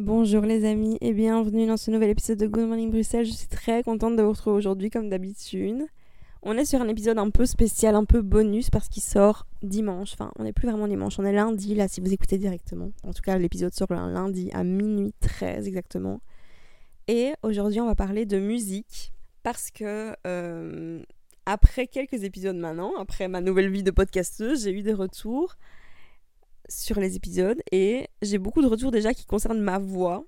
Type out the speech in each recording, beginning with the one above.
Bonjour les amis et bienvenue dans ce nouvel épisode de Good Morning Bruxelles. Je suis très contente de vous retrouver aujourd'hui comme d'habitude. On est sur un épisode un peu spécial, un peu bonus parce qu'il sort dimanche. Enfin, on n'est plus vraiment dimanche, on est lundi là si vous écoutez directement. En tout cas, l'épisode sort un lundi à minuit 13 exactement. Et aujourd'hui, on va parler de musique parce que euh, après quelques épisodes maintenant, après ma nouvelle vie de podcasteuse, j'ai eu des retours sur les épisodes et j'ai beaucoup de retours déjà qui concernent ma voix.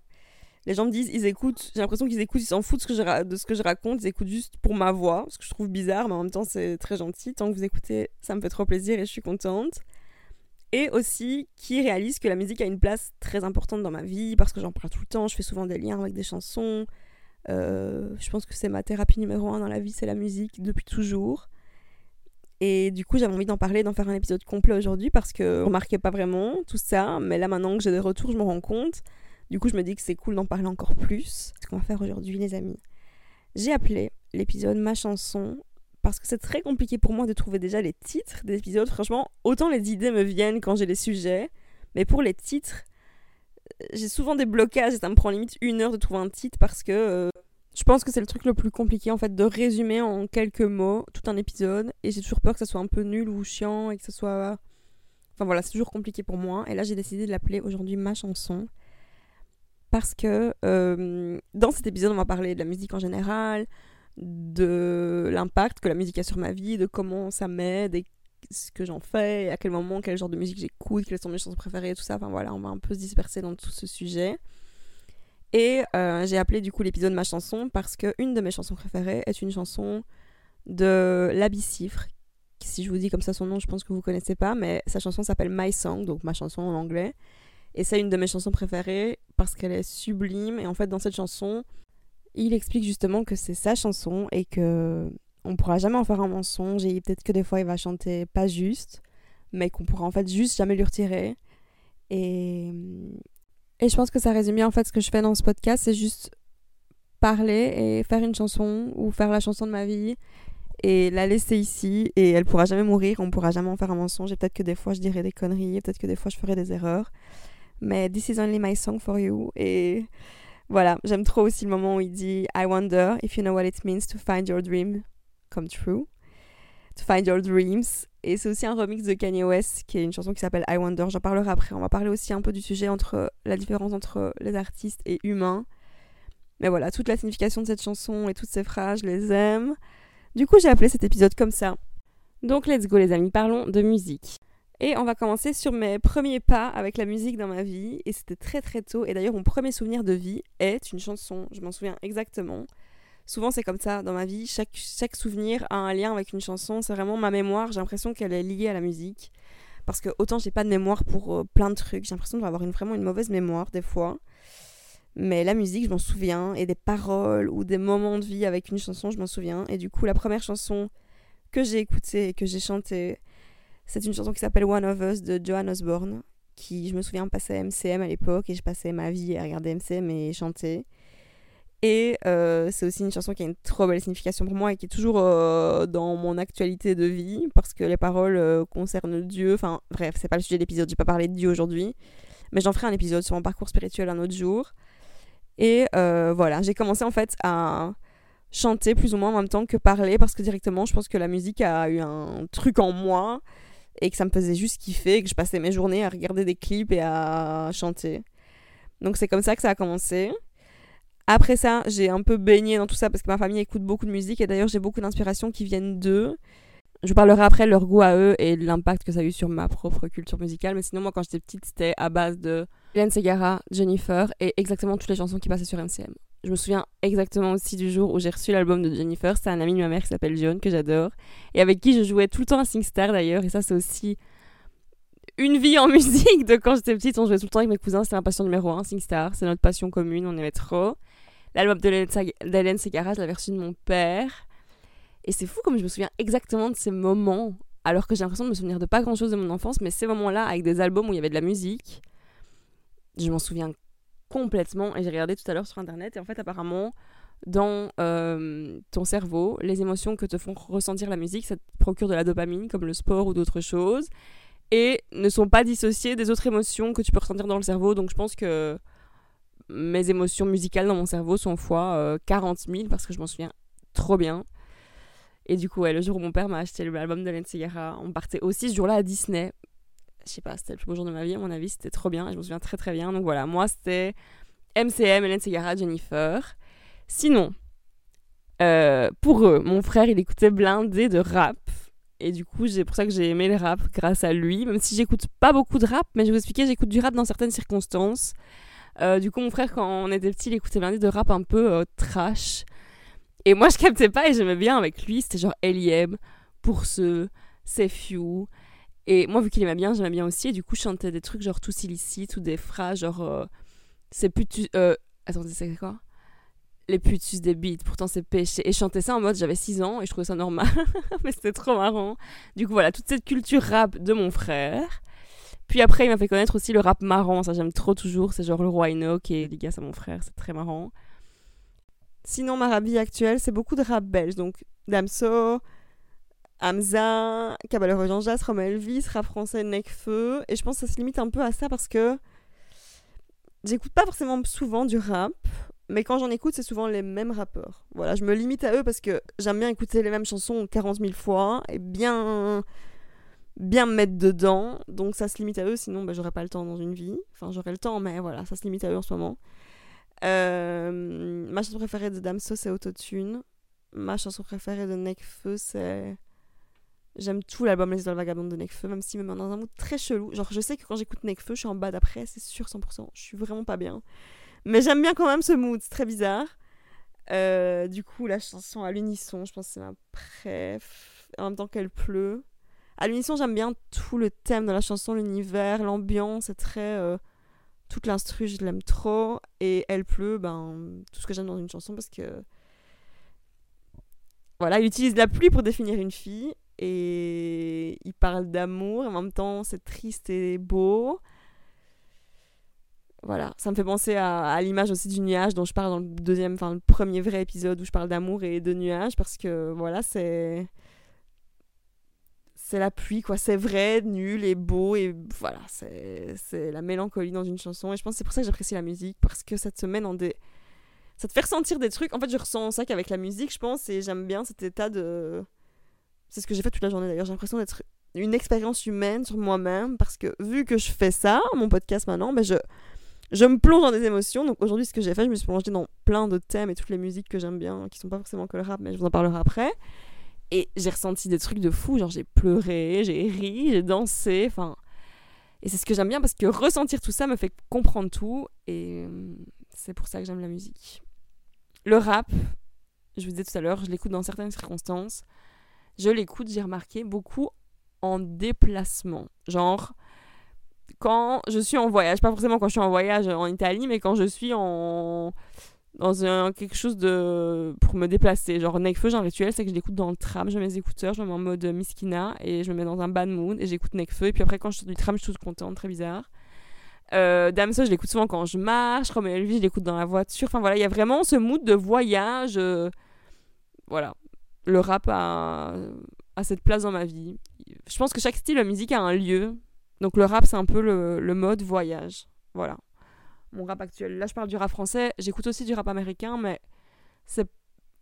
Les gens me disent, ils écoutent, j'ai l'impression qu'ils écoutent, ils s'en foutent de ce, que je, de ce que je raconte, ils écoutent juste pour ma voix, ce que je trouve bizarre, mais en même temps c'est très gentil. Tant que vous écoutez, ça me fait trop plaisir et je suis contente. Et aussi qui réalisent que la musique a une place très importante dans ma vie parce que j'en parle tout le temps, je fais souvent des liens avec des chansons. Euh, je pense que c'est ma thérapie numéro un dans la vie, c'est la musique depuis toujours. Et du coup, j'avais envie d'en parler, d'en faire un épisode complet aujourd'hui parce que je remarquais pas vraiment tout ça. Mais là, maintenant que j'ai des retours, je me rends compte. Du coup, je me dis que c'est cool d'en parler encore plus. Ce qu'on va faire aujourd'hui, les amis. J'ai appelé l'épisode Ma chanson parce que c'est très compliqué pour moi de trouver déjà les titres des épisodes. Franchement, autant les idées me viennent quand j'ai les sujets, mais pour les titres, j'ai souvent des blocages et ça me prend limite une heure de trouver un titre parce que euh, je pense que c'est le truc le plus compliqué en fait de résumer en quelques mots tout un épisode. Et j'ai toujours peur que ça soit un peu nul ou chiant et que ça soit enfin voilà c'est toujours compliqué pour moi. Et là j'ai décidé de l'appeler aujourd'hui ma chanson. Parce que euh, dans cet épisode on va parler de la musique en général de l'impact que la musique a sur ma vie de comment ça m'aide et ce que j'en fais à quel moment quel genre de musique j'écoute quelles sont mes chansons préférées tout ça. Enfin voilà on va un peu se disperser dans tout ce sujet et euh, j'ai appelé du coup l'épisode ma chanson parce que une de mes chansons préférées est une chanson de Labicifre. Si je vous dis comme ça son nom, je pense que vous connaissez pas, mais sa chanson s'appelle My Song, donc ma chanson en anglais. Et c'est une de mes chansons préférées parce qu'elle est sublime. Et en fait, dans cette chanson, il explique justement que c'est sa chanson et que on pourra jamais en faire un mensonge. Et peut-être que des fois, il va chanter pas juste, mais qu'on pourra en fait juste jamais lui retirer. Et, et je pense que ça résume bien en fait ce que je fais dans ce podcast, c'est juste parler et faire une chanson ou faire la chanson de ma vie et la laisser ici et elle pourra jamais mourir, on pourra jamais en faire un mensonge et peut-être que des fois je dirai des conneries, peut-être que des fois je ferai des erreurs. Mais this is only my song for you et voilà, j'aime trop aussi le moment où il dit I wonder if you know what it means to find your dream come true. To find your dreams et c'est aussi un remix de Kanye West qui est une chanson qui s'appelle I Wonder. J'en parlerai après. On va parler aussi un peu du sujet entre la différence entre les artistes et humains. Mais voilà, toute la signification de cette chanson et toutes ces phrases, je les aime. Du coup, j'ai appelé cet épisode comme ça. Donc, let's go les amis, parlons de musique. Et on va commencer sur mes premiers pas avec la musique dans ma vie. Et c'était très très tôt. Et d'ailleurs, mon premier souvenir de vie est une chanson. Je m'en souviens exactement souvent c'est comme ça dans ma vie. Chaque, chaque souvenir a un lien avec une chanson. C'est vraiment ma mémoire. J'ai l'impression qu'elle est liée à la musique. Parce que autant j'ai pas de mémoire pour euh, plein de trucs. J'ai l'impression d'avoir une, vraiment une mauvaise mémoire des fois. Mais la musique, je m'en souviens. Et des paroles ou des moments de vie avec une chanson, je m'en souviens. Et du coup, la première chanson que j'ai écoutée et que j'ai chantée, c'est une chanson qui s'appelle One of Us de Joan Osborne. Qui, je me souviens, passait MCM à l'époque. Et je passais ma vie à regarder MCM et chanter. Et euh, c'est aussi une chanson qui a une trop belle signification pour moi et qui est toujours euh, dans mon actualité de vie parce que les paroles euh, concernent Dieu. Enfin, bref, c'est pas le sujet de l'épisode, j'ai pas parlé de Dieu aujourd'hui. Mais j'en ferai un épisode sur mon parcours spirituel un autre jour. Et voilà, j'ai commencé en fait à chanter plus ou moins en même temps que parler parce que directement, je pense que la musique a eu un truc en moi et que ça me faisait juste kiffer, que je passais mes journées à regarder des clips et à chanter. Donc c'est comme ça que ça a commencé. Après ça, j'ai un peu baigné dans tout ça parce que ma famille écoute beaucoup de musique et d'ailleurs j'ai beaucoup d'inspirations qui viennent d'eux. Je parlerai après leur goût à eux et l'impact que ça a eu sur ma propre culture musicale. Mais sinon, moi, quand j'étais petite, c'était à base de Hélène Segara, Jennifer et exactement toutes les chansons qui passaient sur MCM. Je me souviens exactement aussi du jour où j'ai reçu l'album de Jennifer. C'est un ami de ma mère qui s'appelle John, que j'adore. Et avec qui je jouais tout le temps à SingStar d'ailleurs. Et ça, c'est aussi une vie en musique de quand j'étais petite. On jouait tout le temps avec mes cousins. C'était ma passion numéro un, SingStar. C'est notre passion commune. On aimait trop. L'album d'Hélène Segara, je l'avais reçu de mon père. Et c'est fou comme je me souviens exactement de ces moments, alors que j'ai l'impression de me souvenir de pas grand chose de mon enfance, mais ces moments-là, avec des albums où il y avait de la musique, je m'en souviens complètement. Et j'ai regardé tout à l'heure sur internet, et en fait, apparemment, dans euh, ton cerveau, les émotions que te font ressentir la musique, ça te procure de la dopamine, comme le sport ou d'autres choses, et ne sont pas dissociées des autres émotions que tu peux ressentir dans le cerveau. Donc je pense que mes émotions musicales dans mon cerveau sont fois 40 000 parce que je m'en souviens trop bien. Et du coup, ouais, le jour où mon père m'a acheté l'album de Segarra, on partait aussi ce jour-là à Disney. Je sais pas, c'était le plus beau jour de ma vie, à mon avis, c'était trop bien, je me souviens très très bien. Donc voilà, moi c'était MCM, Hélène Segarra, Jennifer. Sinon, euh, pour eux, mon frère, il écoutait blindé de rap. Et du coup, c'est pour ça que j'ai aimé le rap grâce à lui. Même si j'écoute pas beaucoup de rap, mais je vais vous expliquer, j'écoute du rap dans certaines circonstances. Euh, du coup, mon frère, quand on était petit, il écoutait blindé de rap un peu euh, trash. Et moi, je captais pas et j'aimais bien avec lui. C'était genre L.I.M., Pour ceux, C'est Few. Et moi, vu qu'il aimait bien, j'aimais bien aussi. Et du coup, je chantais des trucs genre tous illicites ou des phrases genre. Euh, c'est putus. Euh, attendez, c'est quoi? Les putus des beats, pourtant c'est péché. Et je chantais ça en mode j'avais 6 ans et je trouvais ça normal. Mais c'était trop marrant. Du coup, voilà, toute cette culture rap de mon frère. Puis après, il m'a fait connaître aussi le rap marrant. Ça, j'aime trop toujours. C'est genre le roi Enoch et les à mon frère. C'est très marrant. Sinon, ma rabie actuelle, c'est beaucoup de rap belge. Donc, Damso, Hamza, Caballero Jean Jas, Romain Elvis, rap français Necfeu. Et je pense que ça se limite un peu à ça parce que j'écoute pas forcément souvent du rap. Mais quand j'en écoute, c'est souvent les mêmes rappeurs. Voilà, je me limite à eux parce que j'aime bien écouter les mêmes chansons 40 000 fois et bien, bien me mettre dedans. Donc ça se limite à eux, sinon ben, j'aurais pas le temps dans une vie. Enfin, j'aurais le temps, mais voilà, ça se limite à eux en ce moment. Euh, ma chanson préférée de Damso, c'est Autotune. Ma chanson préférée de Nekfeu, c'est. J'aime tout l'album Les Idoles Vagabondes de Nekfeu, même s'il me met dans un mood très chelou. Genre, je sais que quand j'écoute Nekfeu, je suis en bas d'après, c'est sûr 100%. Je suis vraiment pas bien. Mais j'aime bien quand même ce mood, c'est très bizarre. Euh, du coup, la chanson à l'unisson, je pense que c'est ma préf. En même temps qu'elle pleut. À l'unisson, j'aime bien tout le thème de la chanson, l'univers, l'ambiance, c'est très. Euh, toute l'instru, je l'aime trop. Et Elle pleut, ben, tout ce que j'aime dans une chanson parce que. Voilà, il utilise la pluie pour définir une fille. Et il parle d'amour. En même temps, c'est triste et beau. Voilà, ça me fait penser à, à l'image aussi du nuage dont je parle dans le deuxième, enfin le premier vrai épisode où je parle d'amour et de nuages parce que voilà, c'est c'est la pluie, quoi. C'est vrai, nul et beau, et voilà, c'est la mélancolie dans une chanson. Et je pense c'est pour ça que j'apprécie la musique, parce que ça te met dans des. Ça te fait ressentir des trucs. En fait, je ressens ça qu'avec la musique, je pense, et j'aime bien cet état de. C'est ce que j'ai fait toute la journée d'ailleurs. J'ai l'impression d'être une expérience humaine sur moi-même, parce que vu que je fais ça, mon podcast maintenant, ben je. Je me plonge dans des émotions. Donc aujourd'hui, ce que j'ai fait, je me suis plongée dans plein de thèmes et toutes les musiques que j'aime bien, qui sont pas forcément que le rap, mais je vous en parlerai après. Et j'ai ressenti des trucs de fou, genre j'ai pleuré, j'ai ri, j'ai dansé, enfin... Et c'est ce que j'aime bien parce que ressentir tout ça me fait comprendre tout et euh, c'est pour ça que j'aime la musique. Le rap, je vous disais tout à l'heure, je l'écoute dans certaines circonstances. Je l'écoute, j'ai remarqué, beaucoup en déplacement. Genre, quand je suis en voyage, pas forcément quand je suis en voyage en Italie, mais quand je suis en, dans quelque chose de pour me déplacer. Genre Nekfeu, j'ai un rituel, c'est que je l'écoute dans le tram, je mets mes écouteurs, je me mets en mode Miskina et je me mets dans un bad mood et j'écoute Nekfeu. Et puis après, quand je suis du tram, je suis toute contente, très bizarre. Euh, Damso, je l'écoute souvent quand je marche. Romeo Elvis, je l'écoute dans la voiture. Enfin voilà, il y a vraiment ce mood de voyage. Euh, voilà. Le rap a, a, cette place dans ma vie. Je pense que chaque style de musique a un lieu. Donc le rap, c'est un peu le, le mode voyage. Voilà mon rap actuel. Là, je parle du rap français. J'écoute aussi du rap américain, mais c'est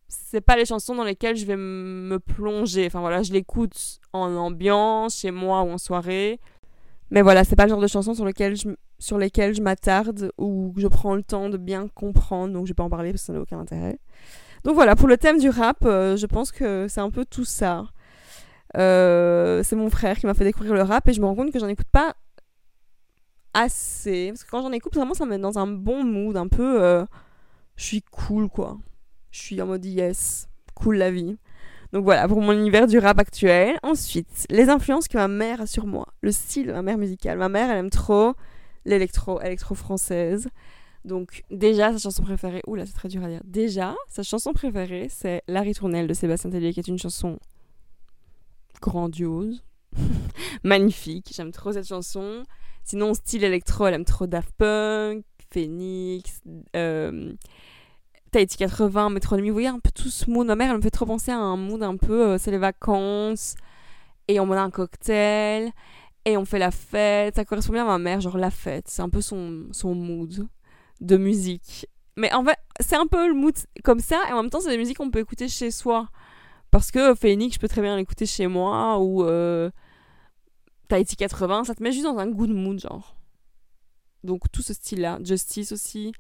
c'est pas les chansons dans lesquelles je vais me plonger. Enfin voilà, je l'écoute en ambiance, chez moi ou en soirée. Mais voilà, c'est pas le genre de chansons sur lesquelles je, sur lesquelles je m'attarde ou je prends le temps de bien comprendre. Donc je vais pas en parler parce que ça n'a aucun intérêt. Donc voilà, pour le thème du rap, euh, je pense que c'est un peu tout ça. Euh, c'est mon frère qui m'a fait découvrir le rap et je me rends compte que j'en écoute pas assez. Parce que quand j'en écoute, vraiment, ça me met dans un bon mood, un peu. Euh, je suis cool, quoi. Je suis en mode yes, cool la vie. Donc voilà, pour mon univers du rap actuel. Ensuite, les influences que ma mère a sur moi. Le style de ma mère musicale. Ma mère, elle aime trop l'électro, électro française. Donc déjà, sa chanson préférée, oula, c'est très dur à dire. Déjà, sa chanson préférée, c'est La Ritournelle de Sébastien Tellier, qui est une chanson grandiose, magnifique. J'aime trop cette chanson. Sinon, style électro, elle aime trop Daft Punk, Phoenix, euh, Tahiti 80, Métronomie. Vous voyez un peu tout ce mood. Ma mère, elle me fait trop penser à un mood un peu, euh, c'est les vacances, et on boit un cocktail, et on fait la fête. Ça correspond bien à ma mère, genre la fête. C'est un peu son, son mood. de musique. Mais en fait, c'est un peu le mood comme ça, et en même temps, c'est des musiques qu'on peut écouter chez soi. Parce que Phoenix, je peux très bien l'écouter chez moi, ou euh, Tahiti 80, ça te met juste dans un good mood, genre. Donc tout ce style-là. Justice aussi.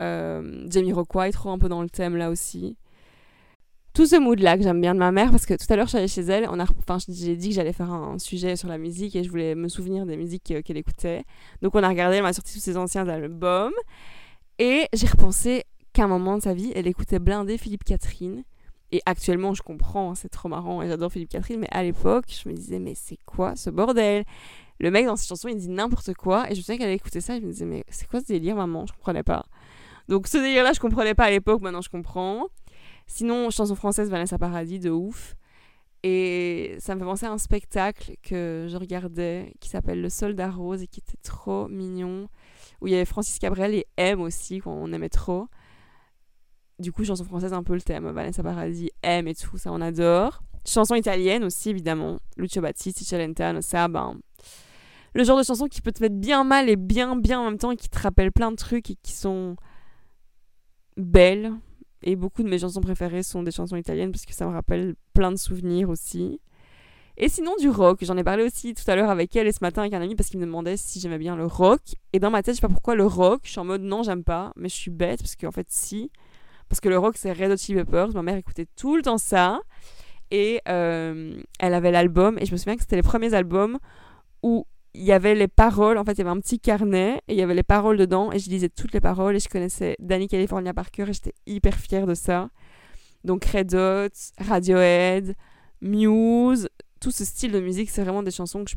Euh, Jamie Rockway, trop un peu dans le thème là aussi. Tout ce mood-là que j'aime bien de ma mère, parce que tout à l'heure je suis allée chez elle, on a, enfin j'ai dit que j'allais faire un sujet sur la musique et je voulais me souvenir des musiques qu'elle écoutait. Donc on a regardé, elle m'a sorti tous ses anciens albums. Et j'ai repensé qu'à un moment de sa vie, elle écoutait blindé Philippe Catherine. Et actuellement, je comprends, hein, c'est trop marrant et j'adore Philippe Catherine, mais à l'époque, je me disais, mais c'est quoi ce bordel? Le mec dans cette chanson, il dit n'importe quoi, et je me souviens qu'elle écoutait ça, et je me disais, mais c'est quoi ce délire, maman? Je comprenais pas. Donc ce délire-là, je comprenais pas à l'époque, maintenant je comprends. Sinon, chanson française, Vanessa Paradis, de ouf. Et ça me fait penser à un spectacle que je regardais qui s'appelle Le Soldat Rose et qui était trop mignon. Où il y avait Francis Cabrel et M aussi, qu'on aimait trop du coup, chanson française, un peu le thème. Vanessa Paradis aime et tout, ça on adore. Chanson italienne aussi, évidemment. Lucio Battisti, Celentano, ça, ben. Le genre de chanson qui peut te mettre bien mal et bien, bien en même temps et qui te rappelle plein de trucs et qui sont belles. Et beaucoup de mes chansons préférées sont des chansons italiennes parce que ça me rappelle plein de souvenirs aussi. Et sinon, du rock. J'en ai parlé aussi tout à l'heure avec elle et ce matin avec un ami parce qu'il me demandait si j'aimais bien le rock. Et dans ma tête, je sais pas pourquoi le rock. Je suis en mode non, j'aime pas. Mais je suis bête parce qu'en fait, si. Parce que le rock, c'est Red Hot Chili Peppers. Ma mère écoutait tout le temps ça. Et euh, elle avait l'album. Et je me souviens que c'était les premiers albums où il y avait les paroles. En fait, il y avait un petit carnet et il y avait les paroles dedans. Et je lisais toutes les paroles. Et je connaissais Danny California par cœur. Et j'étais hyper fière de ça. Donc Red Hot, Radiohead, Muse. Tout ce style de musique, c'est vraiment des chansons que.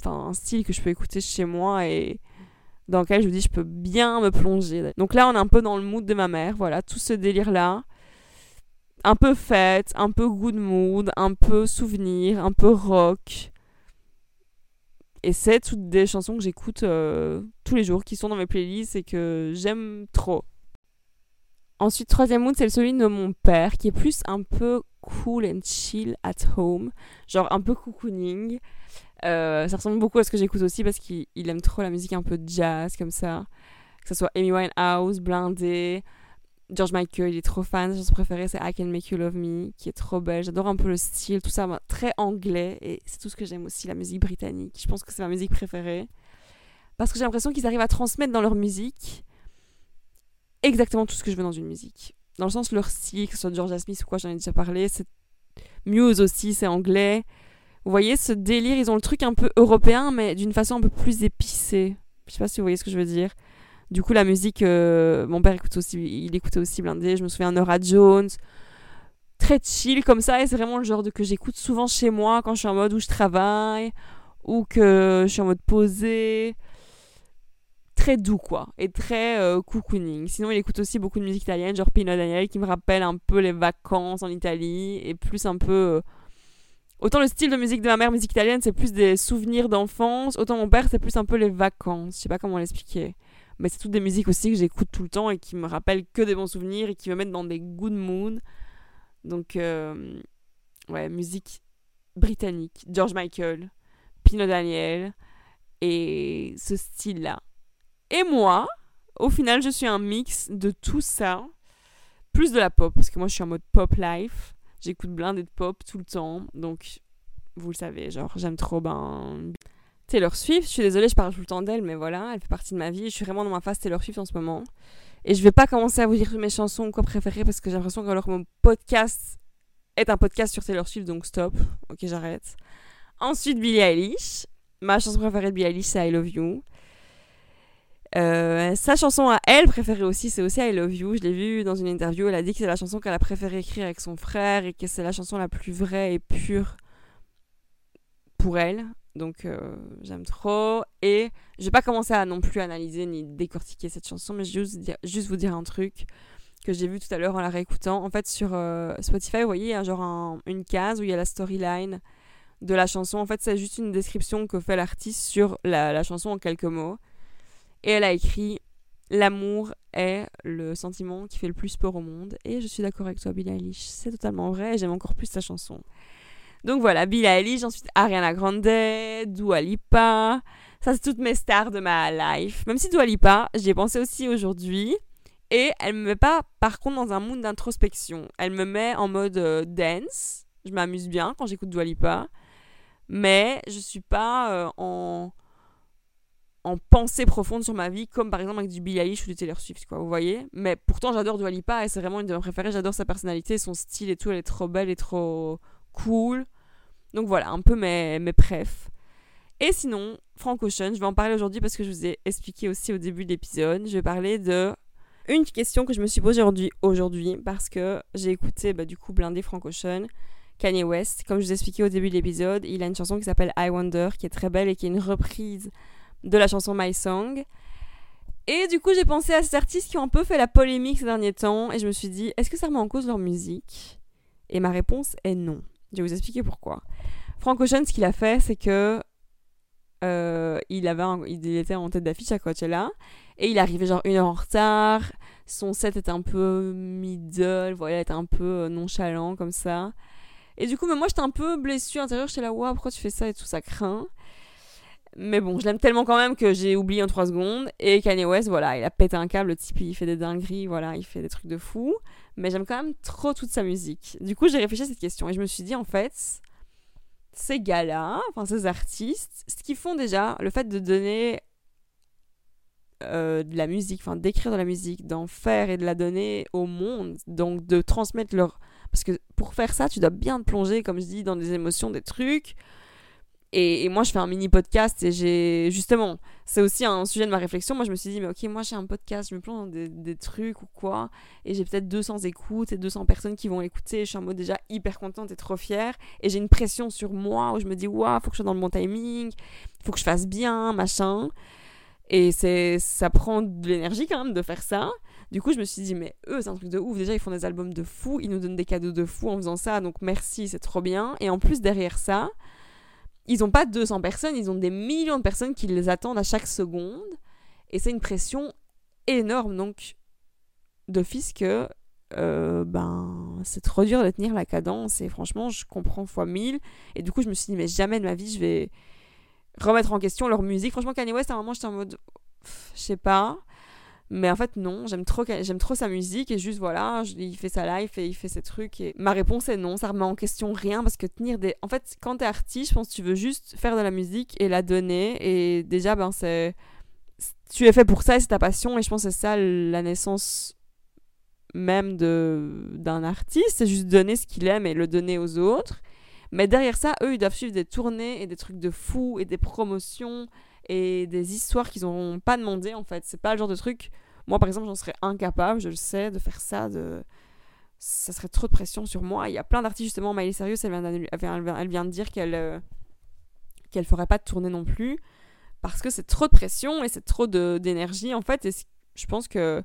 Enfin, un style que je peux écouter chez moi et dans lequel je me dis je peux bien me plonger. Donc là, on est un peu dans le mood de ma mère, voilà, tout ce délire-là. Un peu fête, un peu good mood, un peu souvenir, un peu rock. Et c'est toutes des chansons que j'écoute euh, tous les jours, qui sont dans mes playlists et que j'aime trop. Ensuite, troisième mood, c'est celui de mon père, qui est plus un peu cool and chill at home, genre un peu cocooning. Euh, ça ressemble beaucoup à ce que j'écoute aussi parce qu'il aime trop la musique un peu jazz comme ça. Que ce soit Amy Winehouse, Blindé, George Michael, il est trop fan. Sa chanson préférée, c'est I Can Make You Love Me, qui est trop belle. J'adore un peu le style, tout ça, très anglais. Et c'est tout ce que j'aime aussi, la musique britannique. Je pense que c'est ma musique préférée. Parce que j'ai l'impression qu'ils arrivent à transmettre dans leur musique exactement tout ce que je veux dans une musique. Dans le sens, leur style, que ce soit George Smith ou quoi, j'en ai déjà parlé. Muse aussi, c'est anglais. Vous voyez ce délire, ils ont le truc un peu européen, mais d'une façon un peu plus épicée. Je sais pas si vous voyez ce que je veux dire. Du coup, la musique, euh, mon père écoute aussi, il écoutait aussi Blindé. Je me souviens Nora Jones, très chill comme ça, et c'est vraiment le genre de que j'écoute souvent chez moi quand je suis en mode où je travaille ou que je suis en mode posé. Très doux quoi, et très euh, cocooning. Sinon, il écoute aussi beaucoup de musique italienne, genre Pino Daniel, qui me rappelle un peu les vacances en Italie, et plus un peu euh, Autant le style de musique de ma mère, musique italienne, c'est plus des souvenirs d'enfance. Autant mon père, c'est plus un peu les vacances. Je sais pas comment l'expliquer. Mais c'est toutes des musiques aussi que j'écoute tout le temps et qui me rappellent que des bons souvenirs et qui me mettent dans des good moods. Donc, euh, ouais, musique britannique. George Michael, Pino Daniel et ce style-là. Et moi, au final, je suis un mix de tout ça. Plus de la pop, parce que moi je suis en mode pop life. J'écoute plein de pop tout le temps. Donc, vous le savez, genre, j'aime trop ben. Taylor Swift, je suis désolée, je parle tout le temps d'elle, mais voilà, elle fait partie de ma vie. Je suis vraiment dans ma phase Taylor Swift en ce moment. Et je vais pas commencer à vous dire mes chansons quoi préférées parce que j'ai l'impression que alors mon podcast est un podcast sur Taylor Swift, donc stop. Ok, j'arrête. Ensuite, Billie Eilish. Ma chanson préférée de Billie Eilish, c'est I Love You. Euh, sa chanson à elle préférée aussi, c'est aussi I Love You. Je l'ai vu dans une interview. Elle a dit que c'est la chanson qu'elle a préféré écrire avec son frère et que c'est la chanson la plus vraie et pure pour elle. Donc euh, j'aime trop. Et je vais pas commencer à non plus analyser ni décortiquer cette chanson, mais je vais juste, juste vous dire un truc que j'ai vu tout à l'heure en la réécoutant. En fait, sur euh, Spotify, vous voyez, il y a genre une case où il y a la storyline de la chanson. En fait, c'est juste une description que fait l'artiste sur la, la chanson en quelques mots. Et elle a écrit L'amour est le sentiment qui fait le plus peur au monde. Et je suis d'accord avec toi, Billie Eilish. C'est totalement vrai j'aime encore plus sa chanson. Donc voilà, Billie Eilish, ensuite Ariana Grande, Dua Lipa. Ça, c'est toutes mes stars de ma life. Même si Dua Lipa, j'y ai pensé aussi aujourd'hui. Et elle me met pas, par contre, dans un mood d'introspection. Elle me met en mode euh, dance. Je m'amuse bien quand j'écoute Dua Lipa. Mais je suis pas euh, en en pensée profonde sur ma vie, comme par exemple avec du Billie Eilish ou du Taylor Swift, quoi, vous voyez. Mais pourtant, j'adore Dua Lipa et c'est vraiment une de mes préférées. J'adore sa personnalité, son style et tout. Elle est trop belle et trop cool. Donc voilà, un peu mes, mes prefs. Et sinon, Frank Ocean, je vais en parler aujourd'hui parce que je vous ai expliqué aussi au début de l'épisode. Je vais parler de une question que je me suis posée aujourd'hui, parce que j'ai écouté bah, du coup Blindé Frank Ocean, Kanye West. Comme je vous ai expliqué au début de l'épisode, il a une chanson qui s'appelle I Wonder qui est très belle et qui est une reprise de la chanson My Song. Et du coup, j'ai pensé à ces artistes qui ont un peu fait la polémique ces derniers temps et je me suis dit, est-ce que ça remet en cause leur musique? Et ma réponse est non. Je vais vous expliquer pourquoi. Frank Ocean, ce qu'il a fait, c'est que euh, il, avait il était en tête d'affiche à Coachella et il arrivait genre une heure en retard. Son set était un peu middle, voilà, il était un peu euh, nonchalant comme ça. Et du coup, mais moi j'étais un peu blessée à l'intérieur, j'étais là, waouh, pourquoi tu fais ça et tout, ça craint. Mais bon, je l'aime tellement quand même que j'ai oublié en 3 secondes. Et Kanye West, voilà, il a pété un câble, le type, il fait des dingueries, voilà, il fait des trucs de fou. Mais j'aime quand même trop toute sa musique. Du coup, j'ai réfléchi à cette question et je me suis dit, en fait, ces gars-là, enfin ces artistes, ce qu'ils font déjà, le fait de donner euh, de la musique, enfin d'écrire de la musique, d'en faire et de la donner au monde, donc de transmettre leur... Parce que pour faire ça, tu dois bien te plonger, comme je dis, dans des émotions, des trucs. Et, moi, je fais un mini podcast et j'ai justement, c'est aussi un sujet de ma réflexion. Moi, je me suis dit, mais ok, moi j'ai un podcast, je me plonge dans des, trucs ou quoi, et j'ai peut-être 200 écoutes et 200 personnes qui vont écouter. Je suis en mode déjà hyper contente et trop fière. Et j'ai une pression sur moi où je me dis, waouh, faut que je sois dans le bon timing, faut que je fasse bien, machin. Et c'est, ça prend de l'énergie quand même de faire ça. Du coup, je me suis dit, mais eux, c'est un truc de ouf. Déjà, ils font des albums de fou, ils nous donnent des cadeaux de fou en faisant ça, donc merci, c'est trop bien. Et en plus, derrière ça, ils n'ont pas 200 personnes, ils ont des millions de personnes qui les attendent à chaque seconde. Et c'est une pression énorme. Donc, d'office que euh, ben, c'est trop dur de tenir la cadence. Et franchement, je comprends fois 1000. Et du coup, je me suis dit, mais jamais de ma vie, je vais remettre en question leur musique. Franchement, Kanye West, à un moment, j'étais en mode, je sais pas. Mais en fait, non, j'aime trop, j'aime trop sa musique et juste voilà, il fait sa life et il fait ses trucs. Et ma réponse est non, ça remet en question rien parce que tenir des. En fait, quand t'es artiste, je pense que tu veux juste faire de la musique et la donner. Et déjà, ben, c'est. Tu es fait pour ça et c'est ta passion. Et je pense que c'est ça la naissance même de d'un artiste. C'est juste donner ce qu'il aime et le donner aux autres. Mais derrière ça, eux, ils doivent suivre des tournées et des trucs de fou et des promotions et des histoires qu'ils n'ont pas demandé en fait. C'est pas le genre de truc. Moi par exemple, j'en serais incapable, je le sais, de faire ça. De... Ça serait trop de pression sur moi. Il y a plein d'artistes justement, Miley Cyrus, elle vient, elle vient de dire qu'elle euh, qu'elle ferait pas de tournée non plus parce que c'est trop de pression et c'est trop d'énergie en fait. Et je pense que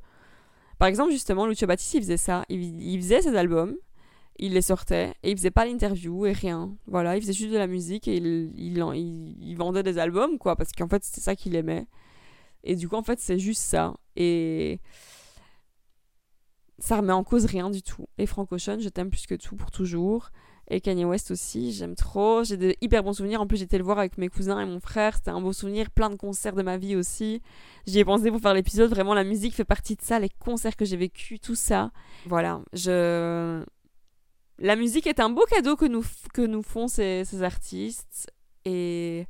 par exemple justement Lucio Battisti il faisait ça. Il, il faisait ses albums il les sortait et il faisait pas l'interview et rien. Voilà, il faisait juste de la musique et il, il, vendait des albums, quoi, parce qu'en fait, c'était ça qu'il aimait. Et du coup, en fait, c'est juste ça. Et ça remet en cause rien du tout. Et Frank Ocean, je t'aime plus que tout pour toujours. Et Kanye West aussi, j'aime trop. J'ai de hyper bons souvenirs. En plus, j'étais le voir avec mes cousins et mon frère. C'était un beau souvenir. Plein de concerts de ma vie aussi. J'y ai pensé pour faire l'épisode. Vraiment, la musique fait partie de ça. Les concerts que j'ai vécu, tout ça. Voilà. Je la musique est un beau cadeau que nous, que nous font ces, artistes. Et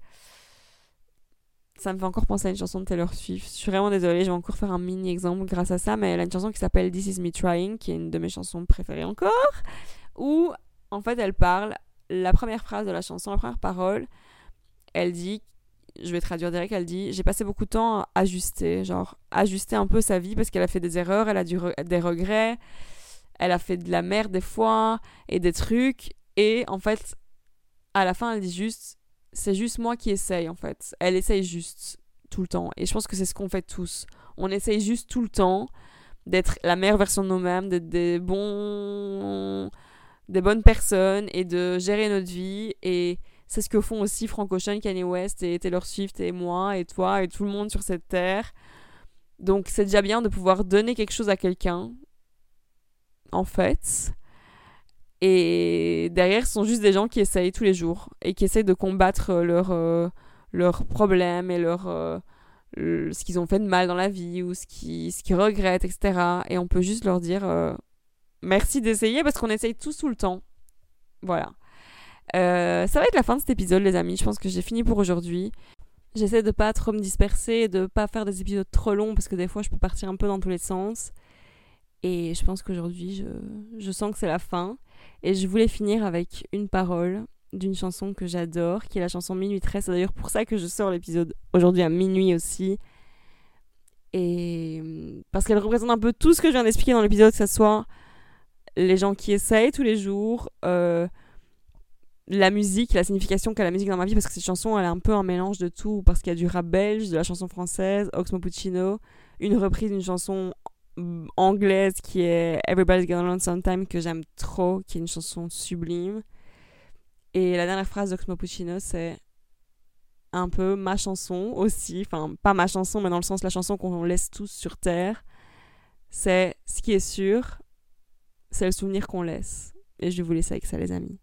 ça me fait encore penser à une chanson de Taylor Swift. Je suis vraiment désolée, je vais encore faire un mini exemple grâce à ça, mais elle a une chanson qui s'appelle This Is Me Trying, qui est une de mes chansons préférées encore, où en fait elle parle, la première phrase de la chanson, la première parole, elle dit, je vais traduire direct, elle dit J'ai passé beaucoup de temps à ajuster, genre ajuster un peu sa vie parce qu'elle a fait des erreurs, elle a du des regrets, elle a fait de la merde des fois et des trucs. Et en fait, à la fin, elle dit juste, c'est juste moi qui essaye en fait. Elle essaye juste tout le temps. Et je pense que c'est ce qu'on fait tous. On essaye juste tout le temps d'être la meilleure version de nous-mêmes, d'être des bons, des bonnes personnes et de gérer notre vie. Et c'est ce que font aussi Frank Ocean, Kanye West et Taylor Swift et moi et toi et tout le monde sur cette terre. Donc c'est déjà bien de pouvoir donner quelque chose à quelqu'un en fait. Et derrière, ce sont juste des gens qui essayent tous les jours et qui essayent de combattre leurs euh, leurs problèmes et leur, euh, ce qu'ils ont fait de mal dans la vie ou ce qu'ils regrettent, etc. Et on peut juste leur dire euh, merci d'essayer parce qu'on essaye tous tout le temps. Voilà. ça va être la fin de cet épisode, les amis. Je pense que j'ai fini pour aujourd'hui. J'essaie de pas trop me disperser, de pas faire des épisodes trop longs parce que des fois je peux partir un peu dans tous les sens. Et je pense qu'aujourd'hui, je, je sens que c'est la fin. Et je voulais finir avec une parole d'une chanson que j'adore, qui est la chanson Minuit 13. C'est d'ailleurs pour ça que je sors l'épisode aujourd'hui à minuit aussi. Et parce qu'elle représente un peu tout ce que je viens d'expliquer dans l'épisode, que ce soit les gens qui essayent tous les jours, euh, la musique, la signification qu'a la musique dans ma vie, parce que cette chanson, elle est un peu un mélange de tout, parce qu'il y a du rap belge, de la chanson française, Oxmo Puccino, une reprise d'une chanson anglaise qui est Everybody's Gonna Learn Sometime que j'aime trop, qui est une chanson sublime. Et la dernière phrase d'Oxmo Puccino, c'est un peu ma chanson aussi, enfin pas ma chanson, mais dans le sens la chanson qu'on laisse tous sur Terre. C'est ce qui est sûr, c'est le souvenir qu'on laisse. Et je vais vous laisser avec ça les amis.